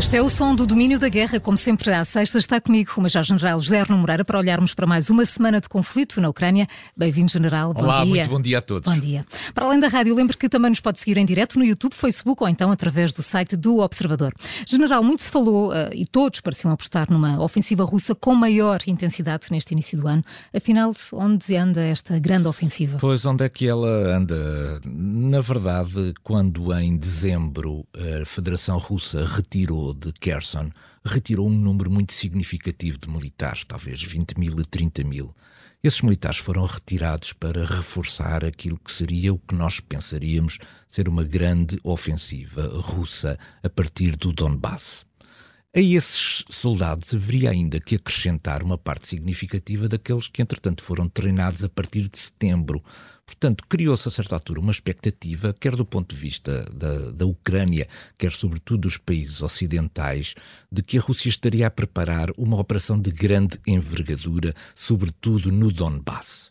Este é o som do domínio da guerra, como sempre à sexta está comigo o Major-General José Arno Moreira para olharmos para mais uma semana de conflito na Ucrânia. Bem-vindo, General. Bom Olá, dia. muito bom dia a todos. Bom dia. Para além da rádio, lembro que também nos pode seguir em direto no YouTube, Facebook ou então através do site do Observador. General, muito se falou uh, e todos pareciam apostar numa ofensiva russa com maior intensidade neste início do ano. Afinal, onde anda esta grande ofensiva? Pois, onde é que ela anda? Na verdade, quando em dezembro a Federação Russa retirou de Kherson retirou um número muito significativo de militares, talvez 20 mil e 30 mil. Esses militares foram retirados para reforçar aquilo que seria o que nós pensaríamos ser uma grande ofensiva russa a partir do Donbass. A esses soldados haveria ainda que acrescentar uma parte significativa daqueles que, entretanto, foram treinados a partir de setembro. Portanto, criou-se a certa altura uma expectativa, quer do ponto de vista da, da Ucrânia, quer sobretudo dos países ocidentais, de que a Rússia estaria a preparar uma operação de grande envergadura, sobretudo no Donbass.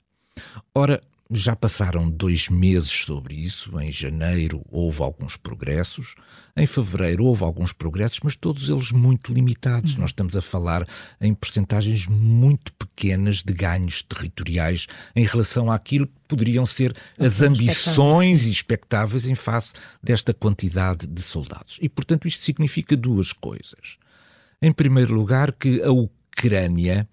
Ora, já passaram dois meses sobre isso. Em janeiro houve alguns progressos, em fevereiro houve alguns progressos, mas todos eles muito limitados. Uhum. Nós estamos a falar em percentagens muito pequenas de ganhos territoriais em relação àquilo que poderiam ser as ambições expectáveis em face desta quantidade de soldados. E, portanto, isto significa duas coisas. Em primeiro lugar, que a Ucrânia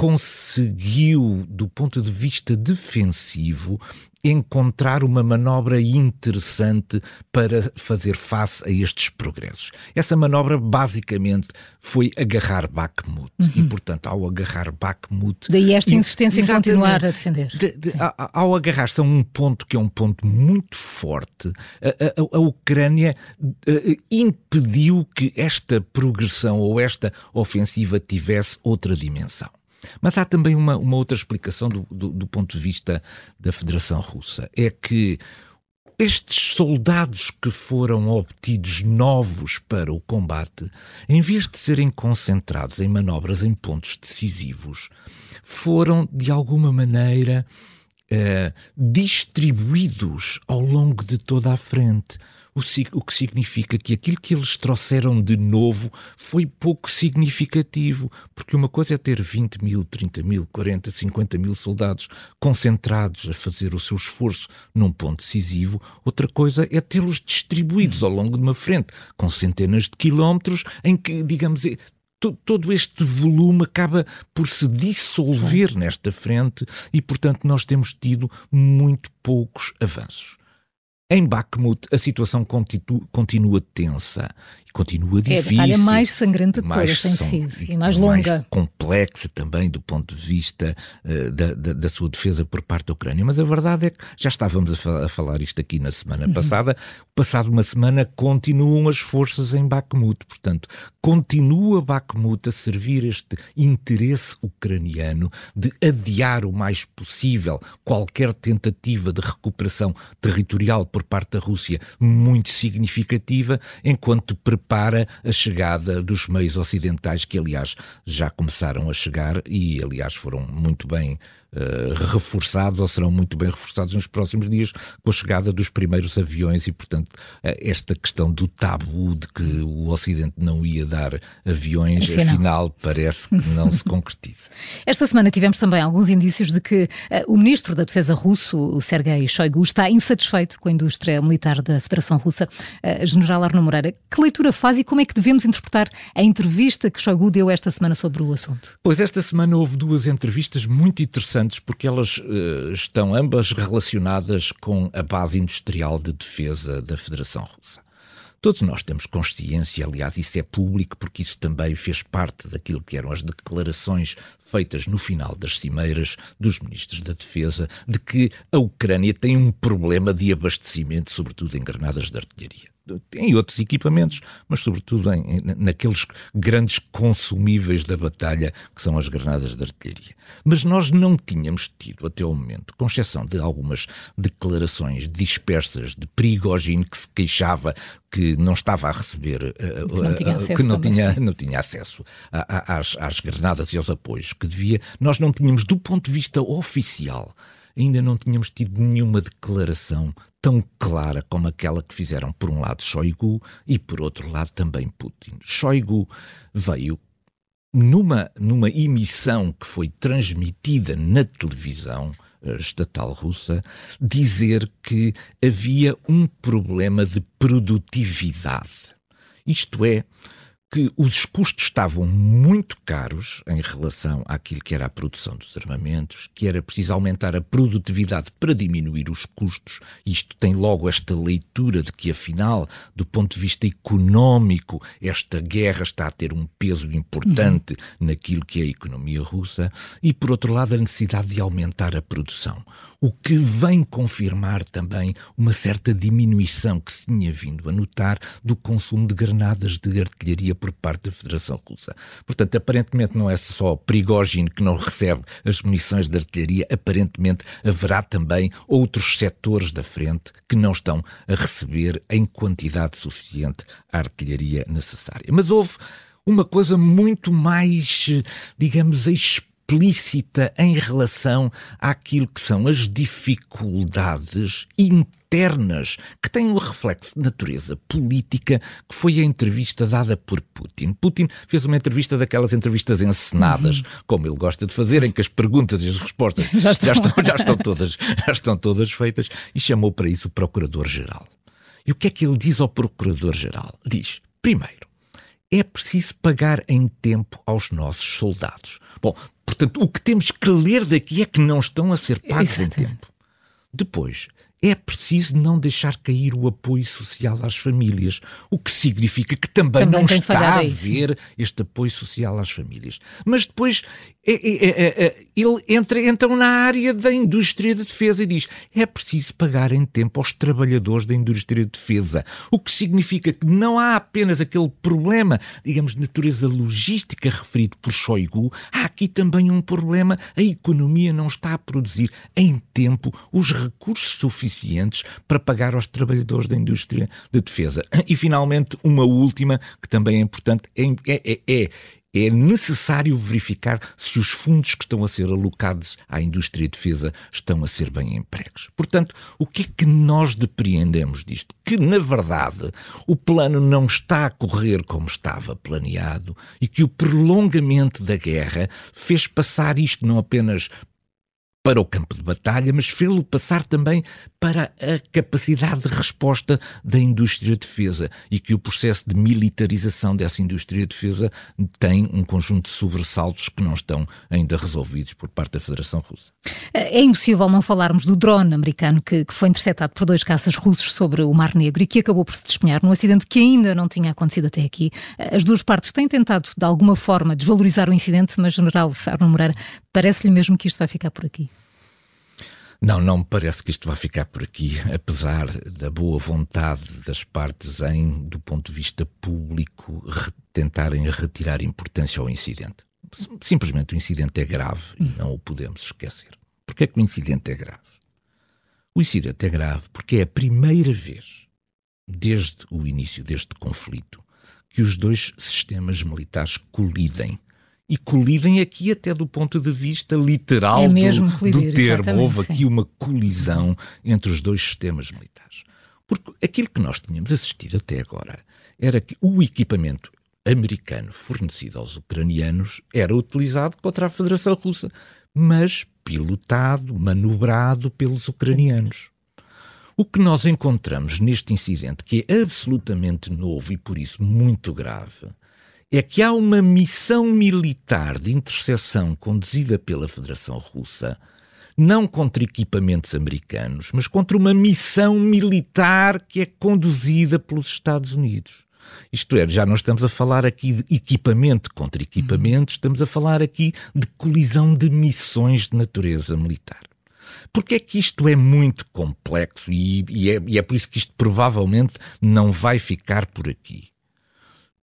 conseguiu, do ponto de vista defensivo, encontrar uma manobra interessante para fazer face a estes progressos. Essa manobra basicamente foi agarrar Bakhmut uhum. e, portanto, ao agarrar Bakhmut... Daí esta insistência em continuar a defender. De, de, ao agarrar-se a um ponto que é um ponto muito forte, a, a, a Ucrânia a, eh, impediu que esta progressão ou esta ofensiva tivesse outra dimensão. Mas há também uma, uma outra explicação do, do, do ponto de vista da Federação Russa. É que estes soldados que foram obtidos novos para o combate, em vez de serem concentrados em manobras em pontos decisivos, foram de alguma maneira eh, distribuídos ao longo de toda a frente o, o que significa que aquilo que eles trouxeram de novo foi pouco significativo, porque uma coisa é ter 20 mil, 30 mil, 40, 50 mil soldados concentrados a fazer o seu esforço num ponto decisivo, outra coisa é tê-los distribuídos ao longo de uma frente, com centenas de quilómetros, em que, digamos, todo este volume acaba por se dissolver nesta frente e, portanto, nós temos tido muito poucos avanços. Em Bakhmut, a situação continua, continua tensa e continua difícil. É a mais sangrante de todas, tem sido, e mais longa. Mais complexa também do ponto de vista uh, da, da, da, sua defesa por parte da Ucrânia. Mas a verdade é que já estávamos a, fa a falar isto aqui na semana uhum. passada. Passado uma semana, continuam as forças em Bakhmut. Portanto, continua Bakhmut a servir este interesse ucraniano de adiar o mais possível qualquer tentativa de recuperação territorial por parte da Rússia muito significativa, enquanto prepara a chegada dos meios ocidentais, que aliás já começaram a chegar e aliás foram muito bem uh, reforçados ou serão muito bem reforçados nos próximos dias com a chegada dos primeiros aviões e, portanto, uh, esta questão do tabu de que o Ocidente não ia dar aviões, afinal, afinal parece que não se concretiza. Esta semana tivemos também alguns indícios de que uh, o ministro da Defesa russo, o Sergei Shoigu, está insatisfeito com a indústria militar da Federação Russa. General Arno Moreira, que leitura faz e como é que devemos interpretar a entrevista que Shoigu deu esta semana sobre o assunto? Pois esta semana houve duas entrevistas muito interessantes interessantes porque elas uh, estão ambas relacionadas com a base industrial de defesa da Federação Russa. Todos nós temos consciência, aliás, isso é público, porque isso também fez parte daquilo que eram as declarações feitas no final das cimeiras dos ministros da Defesa, de que a Ucrânia tem um problema de abastecimento, sobretudo em granadas de artilharia em outros equipamentos, mas sobretudo em, naqueles grandes consumíveis da batalha que são as granadas de artilharia. Mas nós não tínhamos tido até o momento, com exceção de algumas declarações dispersas de Prigogine que se queixava que não estava a receber, uh, que não tinha acesso, que não tinha, não tinha acesso a, a, às, às granadas e aos apoios que devia, nós não tínhamos, do ponto de vista oficial, ainda não tínhamos tido nenhuma declaração tão clara como aquela que fizeram por um lado Shoigu e por outro lado também Putin. Shoigu veio numa, numa emissão que foi transmitida na televisão eh, estatal russa dizer que havia um problema de produtividade. Isto é, que os custos estavam muito caros em relação àquilo que era a produção dos armamentos, que era preciso aumentar a produtividade para diminuir os custos. Isto tem logo esta leitura de que, afinal, do ponto de vista económico, esta guerra está a ter um peso importante uhum. naquilo que é a economia russa, e, por outro lado, a necessidade de aumentar a produção o que vem confirmar também uma certa diminuição que se tinha vindo a notar do consumo de granadas de artilharia por parte da Federação Russa. Portanto, aparentemente não é só Prigogine que não recebe as munições de artilharia, aparentemente haverá também outros setores da frente que não estão a receber em quantidade suficiente a artilharia necessária. Mas houve uma coisa muito mais, digamos, explícita explícita em relação àquilo que são as dificuldades internas que têm um reflexo de natureza política, que foi a entrevista dada por Putin. Putin fez uma entrevista daquelas entrevistas encenadas, uhum. como ele gosta de fazer, em que as perguntas e as respostas já estão, já estão, já estão todas, já estão todas feitas, e chamou para isso o Procurador-Geral. E o que é que ele diz ao Procurador-Geral? Diz, primeiro, é preciso pagar em tempo aos nossos soldados. Bom, portanto, o que temos que ler daqui é que não estão a ser pagos em tempo. Depois, é preciso não deixar cair o apoio social às famílias, o que significa que também, também não está a haver este apoio social às famílias. Mas depois é, é, é, é, ele entra então na área da indústria de defesa e diz é preciso pagar em tempo aos trabalhadores da indústria de defesa, o que significa que não há apenas aquele problema, digamos, de natureza logística referido por Shoigu, há aqui também um problema, a economia não está a produzir em tempo os recursos suficientes para pagar aos trabalhadores da indústria de defesa. E finalmente, uma última, que também é importante, é, é, é é necessário verificar se os fundos que estão a ser alocados à indústria de defesa estão a ser bem empregos. Portanto, o que é que nós depreendemos disto? Que, na verdade, o plano não está a correr como estava planeado e que o prolongamento da guerra fez passar isto não apenas para o campo de batalha, mas fê-lo passar também para a capacidade de resposta da indústria de defesa e que o processo de militarização dessa indústria de defesa tem um conjunto de sobressaltos que não estão ainda resolvidos por parte da Federação Russa. É impossível não falarmos do drone americano que, que foi interceptado por dois caças russos sobre o Mar Negro e que acabou por se despenhar num acidente que ainda não tinha acontecido até aqui. As duas partes têm tentado, de alguma forma, desvalorizar o incidente, mas, General Arno Moreira, parece-lhe mesmo que isto vai ficar por aqui? Não, não me parece que isto vai ficar por aqui, apesar da boa vontade das partes em, do ponto de vista público, re tentarem retirar importância ao incidente. Simplesmente o incidente é grave e hum. não o podemos esquecer. Porquê é que o incidente é grave? O incidente é grave porque é a primeira vez, desde o início deste conflito, que os dois sistemas militares colidem e colidem aqui até do ponto de vista literal é do, colidir, do, termo. Houve aqui uma colisão entre os dois sistemas militares. Porque aquilo que nós tínhamos assistido até agora era que o equipamento americano fornecido aos ucranianos era utilizado contra a Federação Russa, mas pilotado, manobrado pelos ucranianos. O que nós encontramos neste incidente, que é absolutamente novo e por isso muito grave, é que há uma missão militar de interseção conduzida pela Federação Russa, não contra equipamentos americanos, mas contra uma missão militar que é conduzida pelos Estados Unidos. Isto é, já não estamos a falar aqui de equipamento contra equipamento, estamos a falar aqui de colisão de missões de natureza militar. Porque é que isto é muito complexo e, e, é, e é por isso que isto provavelmente não vai ficar por aqui?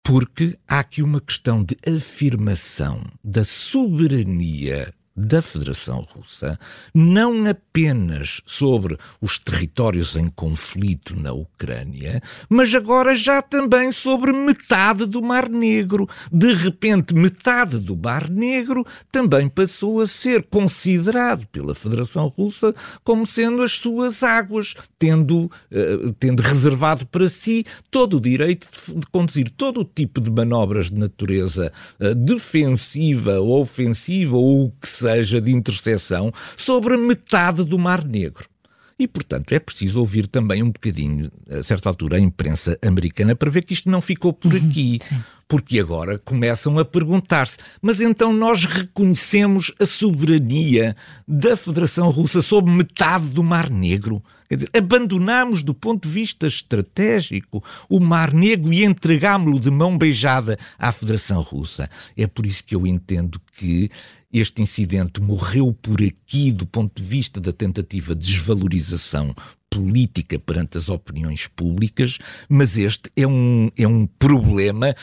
Porque há aqui uma questão de afirmação da soberania da Federação Russa, não apenas sobre os territórios em conflito na Ucrânia, mas agora já também sobre metade do Mar Negro. De repente, metade do Mar Negro também passou a ser considerado pela Federação Russa como sendo as suas águas, tendo, uh, tendo reservado para si todo o direito de, conduzir todo o tipo de manobras de natureza uh, defensiva ou ofensiva ou o que seja de interseção sobre metade do Mar Negro. E, portanto, é preciso ouvir também um bocadinho, a certa altura, a imprensa americana para ver que isto não ficou por uhum, aqui. Sim. Porque agora começam a perguntar-se: mas então nós reconhecemos a soberania da Federação Russa sobre metade do Mar Negro? Quer dizer, abandonamos do ponto de vista estratégico o Mar Negro e entregámo-lo de mão beijada à Federação Russa. É por isso que eu entendo que este incidente morreu por aqui do ponto de vista da tentativa de desvalorização política perante as opiniões públicas, mas este é um, é um problema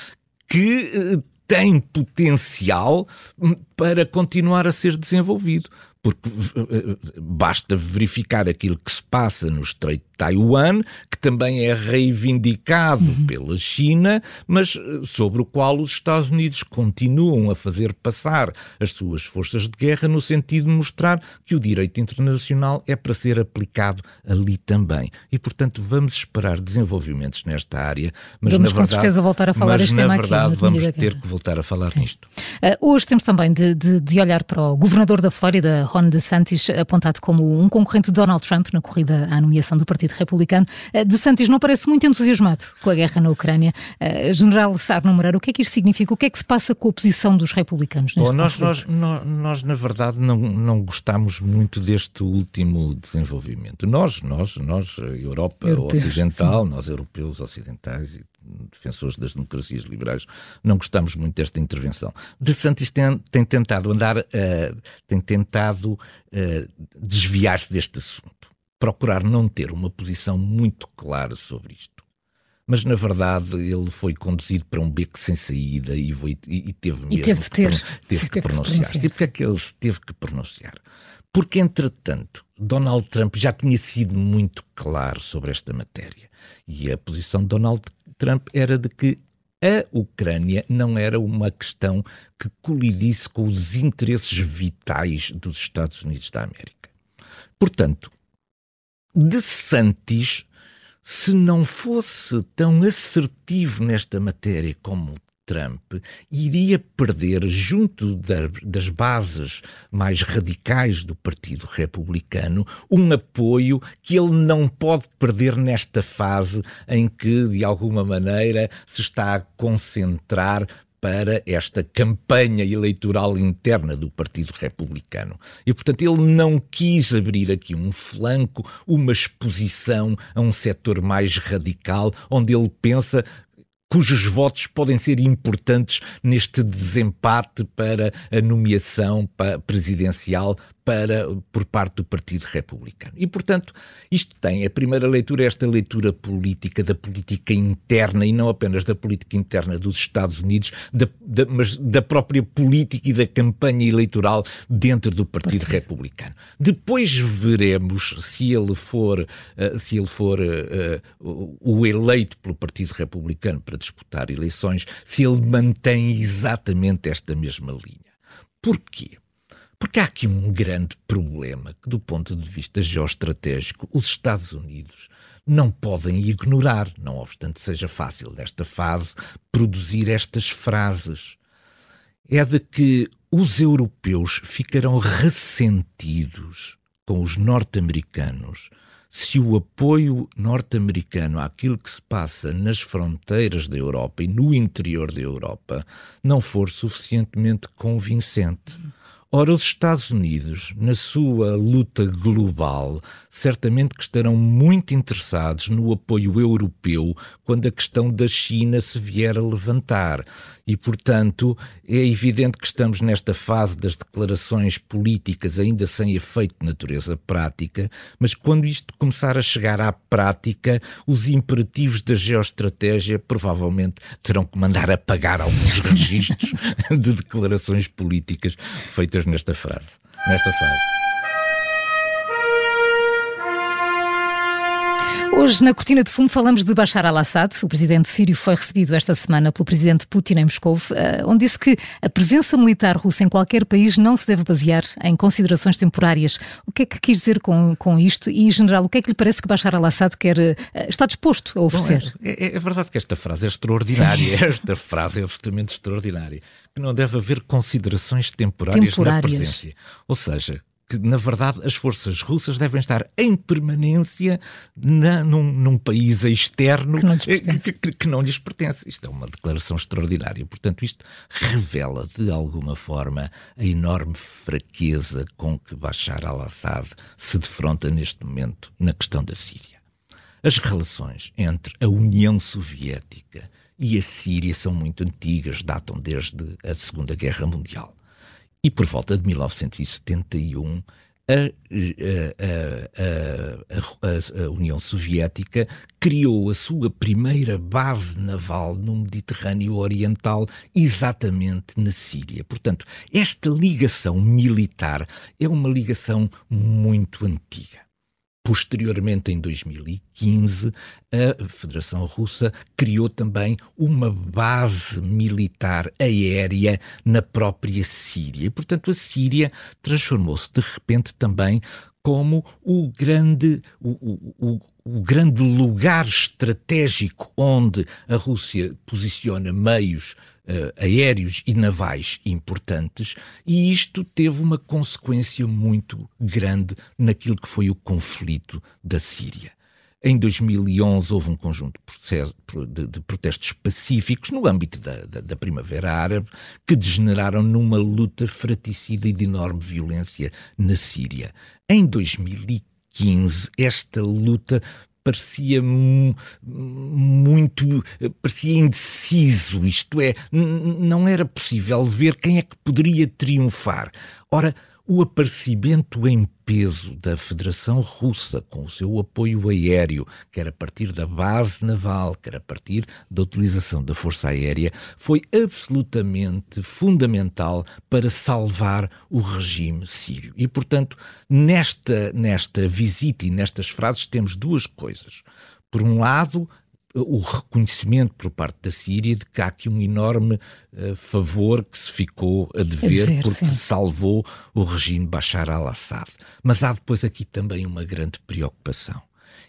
que eh, tem potencial hum, para continuar a ser desenvolvido porque eh, basta verificar aquilo que se passa no Estreito de Taiwan, que também é reivindicado uhum. pela China, mas eh, sobre o qual os Estados Unidos continuam a fazer passar as suas forças de guerra no sentido de mostrar que o direito internacional é para ser aplicado ali também. E, portanto, vamos esperar desenvolvimentos nesta área, mas vamos na verdade, com certeza voltar a falar mas, este na tema verdade aqui, vamos ter que voltar a falar nisto. Uh, hoje temos também de, de, de olhar para o governador da Flórida, Ron DeSantis, apontado como um concorrente de Donald Trump na corrida à nomeação do Partido Republicano. Eh, DeSantis não parece muito entusiasmado com a guerra na Ucrânia. Eh, General Sarno Moreira, o que é que isto significa? O que é que se passa com a posição dos republicanos neste Bom, nós, nós, nós, nós, na verdade, não, não gostamos muito deste último desenvolvimento. Nós, nós, nós, Europa Europeus, Ocidental, sim. nós europeus ocidentais defensores das democracias liberais, não gostamos muito desta intervenção. De Santos tem, tem tentado andar, uh, tem tentado uh, desviar-se deste assunto, procurar não ter uma posição muito clara sobre isto. Mas, na verdade, ele foi conduzido para um beco sem saída e, foi, e, e teve mesmo e teve, ter, que, teve que pronunciar-se. E porquê é que ele se teve que pronunciar? Porque, entretanto, Donald Trump já tinha sido muito claro sobre esta matéria. E a posição de Donald Trump era de que a Ucrânia não era uma questão que colidisse com os interesses vitais dos Estados Unidos da América. Portanto, De Santis, se não fosse tão assertivo nesta matéria como Trump iria perder, junto da, das bases mais radicais do Partido Republicano, um apoio que ele não pode perder nesta fase em que, de alguma maneira, se está a concentrar para esta campanha eleitoral interna do Partido Republicano. E, portanto, ele não quis abrir aqui um flanco, uma exposição a um setor mais radical, onde ele pensa cujos votos podem ser importantes neste desempate para a nomeação presidencial para, por parte do Partido Republicano. E, portanto, isto tem a primeira leitura, esta leitura política, da política interna, e não apenas da política interna dos Estados Unidos, da, da, mas da própria política e da campanha eleitoral dentro do Partido, Partido. Republicano. Depois veremos se ele for, uh, se ele for uh, o eleito pelo Partido Republicano para disputar eleições, se ele mantém exatamente esta mesma linha. Porquê? Porque há aqui um grande problema que, do ponto de vista geoestratégico, os Estados Unidos não podem ignorar, não obstante seja fácil nesta fase produzir estas frases. É de que os europeus ficarão ressentidos com os norte-americanos se o apoio norte-americano àquilo que se passa nas fronteiras da Europa e no interior da Europa não for suficientemente convincente. Ora, os Estados Unidos, na sua luta global, certamente que estarão muito interessados no apoio europeu quando a questão da China se vier a levantar. E, portanto, é evidente que estamos nesta fase das declarações políticas ainda sem efeito de natureza prática, mas quando isto começar a chegar à prática, os imperativos da geoestratégia provavelmente terão que mandar apagar alguns registros de declarações políticas feitas nesta frase. nesta fase. Hoje, na cortina de fumo, falamos de Bashar al-Assad. O presidente sírio foi recebido esta semana pelo presidente Putin em Moscou, eh, onde disse que a presença militar russa em qualquer país não se deve basear em considerações temporárias. O que é que quis dizer com, com isto? E, em general, o que é que lhe parece que Bashar al-Assad quer, eh, está disposto a oferecer? Bom, é, é, é, verdade que esta frase é extraordinária. Sim. Esta frase é absolutamente extraordinária. Que não deve haver considerações temporárias, temporárias. na presença. Ou seja, que, na verdade, as forças russas devem estar em permanência na, num, num país externo que não, que, que, que não, lhes pertence. Isto é uma declaração extraordinária. Portanto, isto revela, de alguma forma, a enorme fraqueza com que Bashar al-Assad se defronta neste momento na questão da Síria. As relações entre a União Soviética e a Síria são muito antigas, datam desde a Segunda Guerra Mundial. E por volta de 1971, a, a, a, a, União Soviética criou a sua primeira base naval no Mediterrâneo Oriental, exatamente na Síria. Portanto, esta ligação militar é uma ligação muito antiga. Posteriormente, em 2015, a Federação Russa criou também uma base militar aérea na própria Síria. E, portanto, a Síria transformou-se de repente também como o grande, o, o, o grande lugar estratégico onde a Rússia posiciona meios aéreos e navais importantes, e isto teve uma consequência muito grande naquilo que foi o conflito da Síria. Em 2011 houve um conjunto de, protestos pacíficos no âmbito da, da, da, Primavera Árabe que degeneraram numa luta fraticida e de enorme violência na Síria. Em 2015, esta luta parecia muito, parecia indeciso, isto é, não era possível ver quem é que poderia triunfar. Ora, o aparecimento em peso da Federação Russa, com o seu apoio aéreo, quer a partir da base naval, quer a partir da utilização da Força Aérea, foi absolutamente fundamental para salvar o regime sírio. E, portanto, nesta, nesta visita e nestas frases temos duas coisas. Por um lado, o reconhecimento por parte da Síria de que há aqui um enorme uh, favor que se ficou a dever, a dever porque sim. salvou o regime Bashar al-Assad. Mas há depois aqui também uma grande preocupação.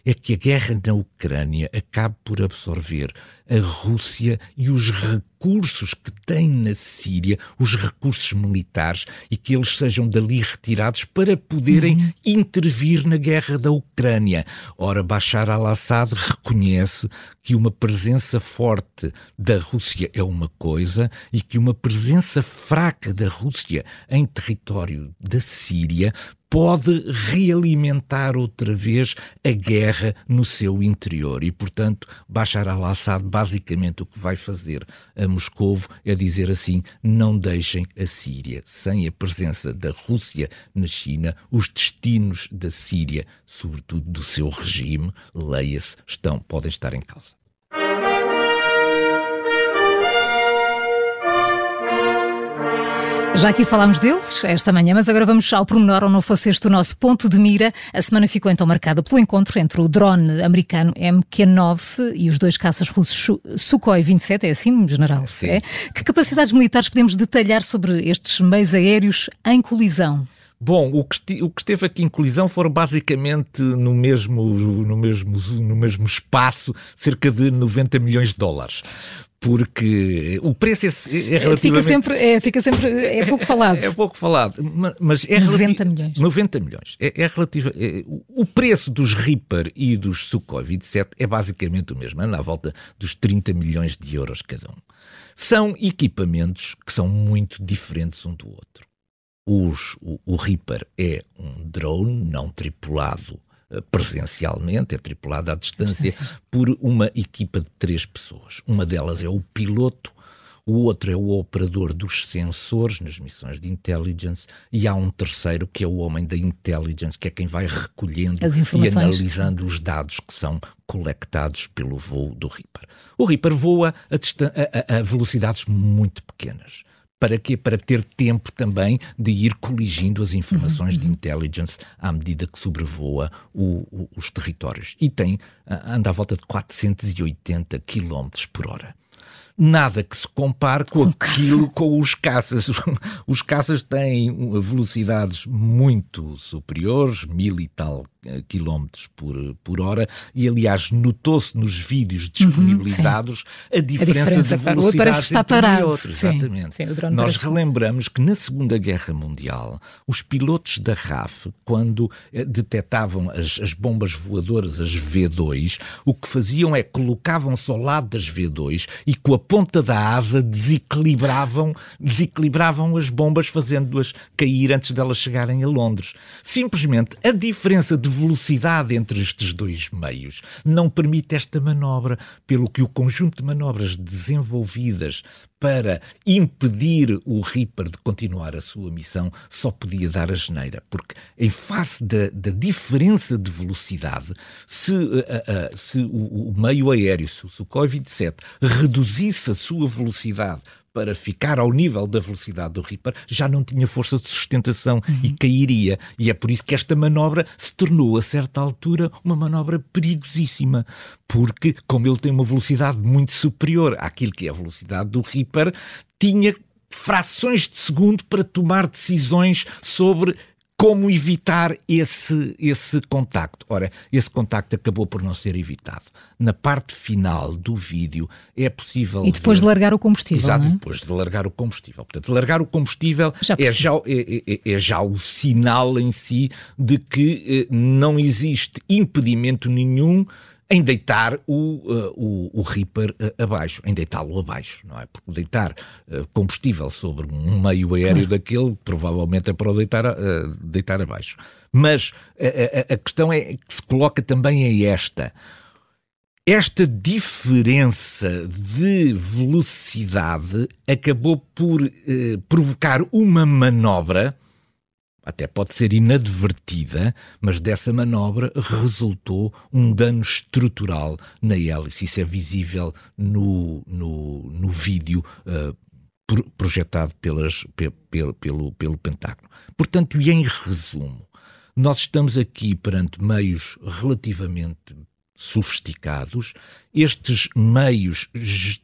É que a guerra na Ucrânia acabe por absorver a Rússia e os recursos que tem na Síria, os recursos militares, e que eles sejam dali retirados para poderem uhum. intervir na guerra da Ucrânia. Ora, Bashar al-Assad reconhece que uma presença forte da Rússia é uma coisa e que uma presença fraca da Rússia em território da Síria pode realimentar outra vez a guerra no seu interior. E, portanto, Bashar al-Assad basicamente o que vai fazer a Moscou é dizer assim: não deixem a Síria. Sem a presença da Rússia na China, os destinos da Síria, sobretudo do seu regime, leia-se, estão, podem estar em causa. Já aqui falámos deles esta manhã, mas agora vamos ao pormenor, ou não fosse este o nosso ponto de mira. A semana ficou então marcada pelo encontro entre o drone americano MQ-9 e os dois caças russos Sukhoi 27, é assim, general? Sim. É? Que capacidades militares podemos detalhar sobre estes meios aéreos em colisão? Bom, o que, o que, esteve aqui em colisão foram basicamente no mesmo, no, mesmo, no mesmo espaço cerca de 90 milhões de dólares porque o preço é, é relativamente... Fica sempre, é, fica sempre, é pouco falado. É, pouco falado, mas é... 90 milhões. 90 milhões. É, é relativo... É, o preço dos Reaper e dos Sukhoi 27 é basicamente o mesmo, anda à volta dos 30 milhões de euros cada um. São equipamentos que são muito diferentes um do outro. Os, o, o Reaper é um drone não tripulado eh, presencialmente, é tripulado à distância por uma equipa de três pessoas. Uma delas é o piloto, o outro é o operador dos sensores nas missões de intelligence e há um terceiro que é o homem da intelligence, que é quem vai recolhendo e analisando os dados que são colectados pelo voo do Reaper. O Reaper voa a, a, a velocidades muito pequenas Para quê? Para ter tempo também de ir coligindo as informações de intelligence à medida que sobrevoa o, o, os territórios. E tem, anda à volta de 480 km por hora nada que se compare com, com aquilo com os caças. Os caças têm velocidades muito superiores, mil e tal eh, quilómetros por, por hora, e aliás notou-se nos vídeos disponibilizados uhum, a, diferença a, diferença de velocidade parece que está parado. Exatamente. Sim, sim, Nós relembramos que na Segunda Guerra Mundial, os pilotos da RAF, quando eh, detectavam as, as bombas voadoras, as V2, o que faziam é colocavam-se ao lado das V2 e com a ponta da asa desequilibravam, desequilibravam as bombas, fazendo-as cair antes delas chegarem a Londres. Simplesmente a diferença de velocidade entre estes dois meios não permite esta manobra, pelo que o conjunto de manobras desenvolvidas para impedir o Reaper de continuar a sua missão só podia dar a geneira, porque em face da, da diferença de velocidade, se, uh, uh, se o, o, meio aéreo, se o Sukhoi 27 reduzisse a sua velocidade para ficar ao nível da velocidade do Reaper, já não tinha força de sustentação uhum. e cairia. E é por isso que esta manobra se tornou, a certa altura, uma manobra perigosíssima. Porque, como ele tem uma velocidade muito superior àquilo que é a velocidade do Reaper, tinha frações de segundo para tomar decisões sobre como evitar esse, esse contacto? Ora, esse contacto acabou por não ser evitado. Na parte final do vídeo é possível. E depois ver... de largar o combustível. Exato, é? depois de largar o combustível. Portanto, largar o combustível já é, já, é, é, é, já o sinal em si de que eh, não existe impedimento nenhum em deitar o, uh, o, o Reaper uh, abaixo, em deitá-lo abaixo, não é? Porque deitar uh, combustível sobre um meio aéreo daquele provavelmente é para o deitar, deitar abaixo. Mas a, a, a questão é que se coloca também é esta. Esta diferença de velocidade acabou por provocar uma manobra até pode ser inadvertida, mas dessa manobra resultou um dano estrutural na hélice. Isso é visível no, no, no vídeo uh, projetado pelas, pe, pelo, pelo, Pentágono. Portanto, e em resumo, nós estamos aqui perante meios relativamente sofisticados. Estes meios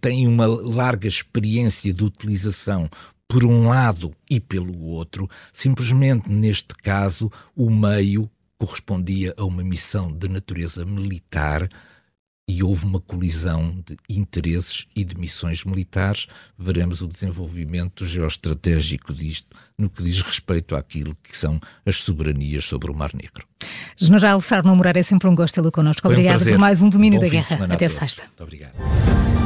têm uma larga experiência de utilização por um lado e pelo outro, simplesmente neste caso o meio correspondia a uma missão de natureza militar e houve uma colisão de interesses e de missões militares. Veremos o desenvolvimento geoestratégico disto no que diz respeito àquilo que são as soberanias sobre o Mar Negro. General Sarno Moreira, é sempre um gosto tê-lo connosco. Obrigado um por mais um domínio Bom da guerra. Até sexta. Muito obrigado.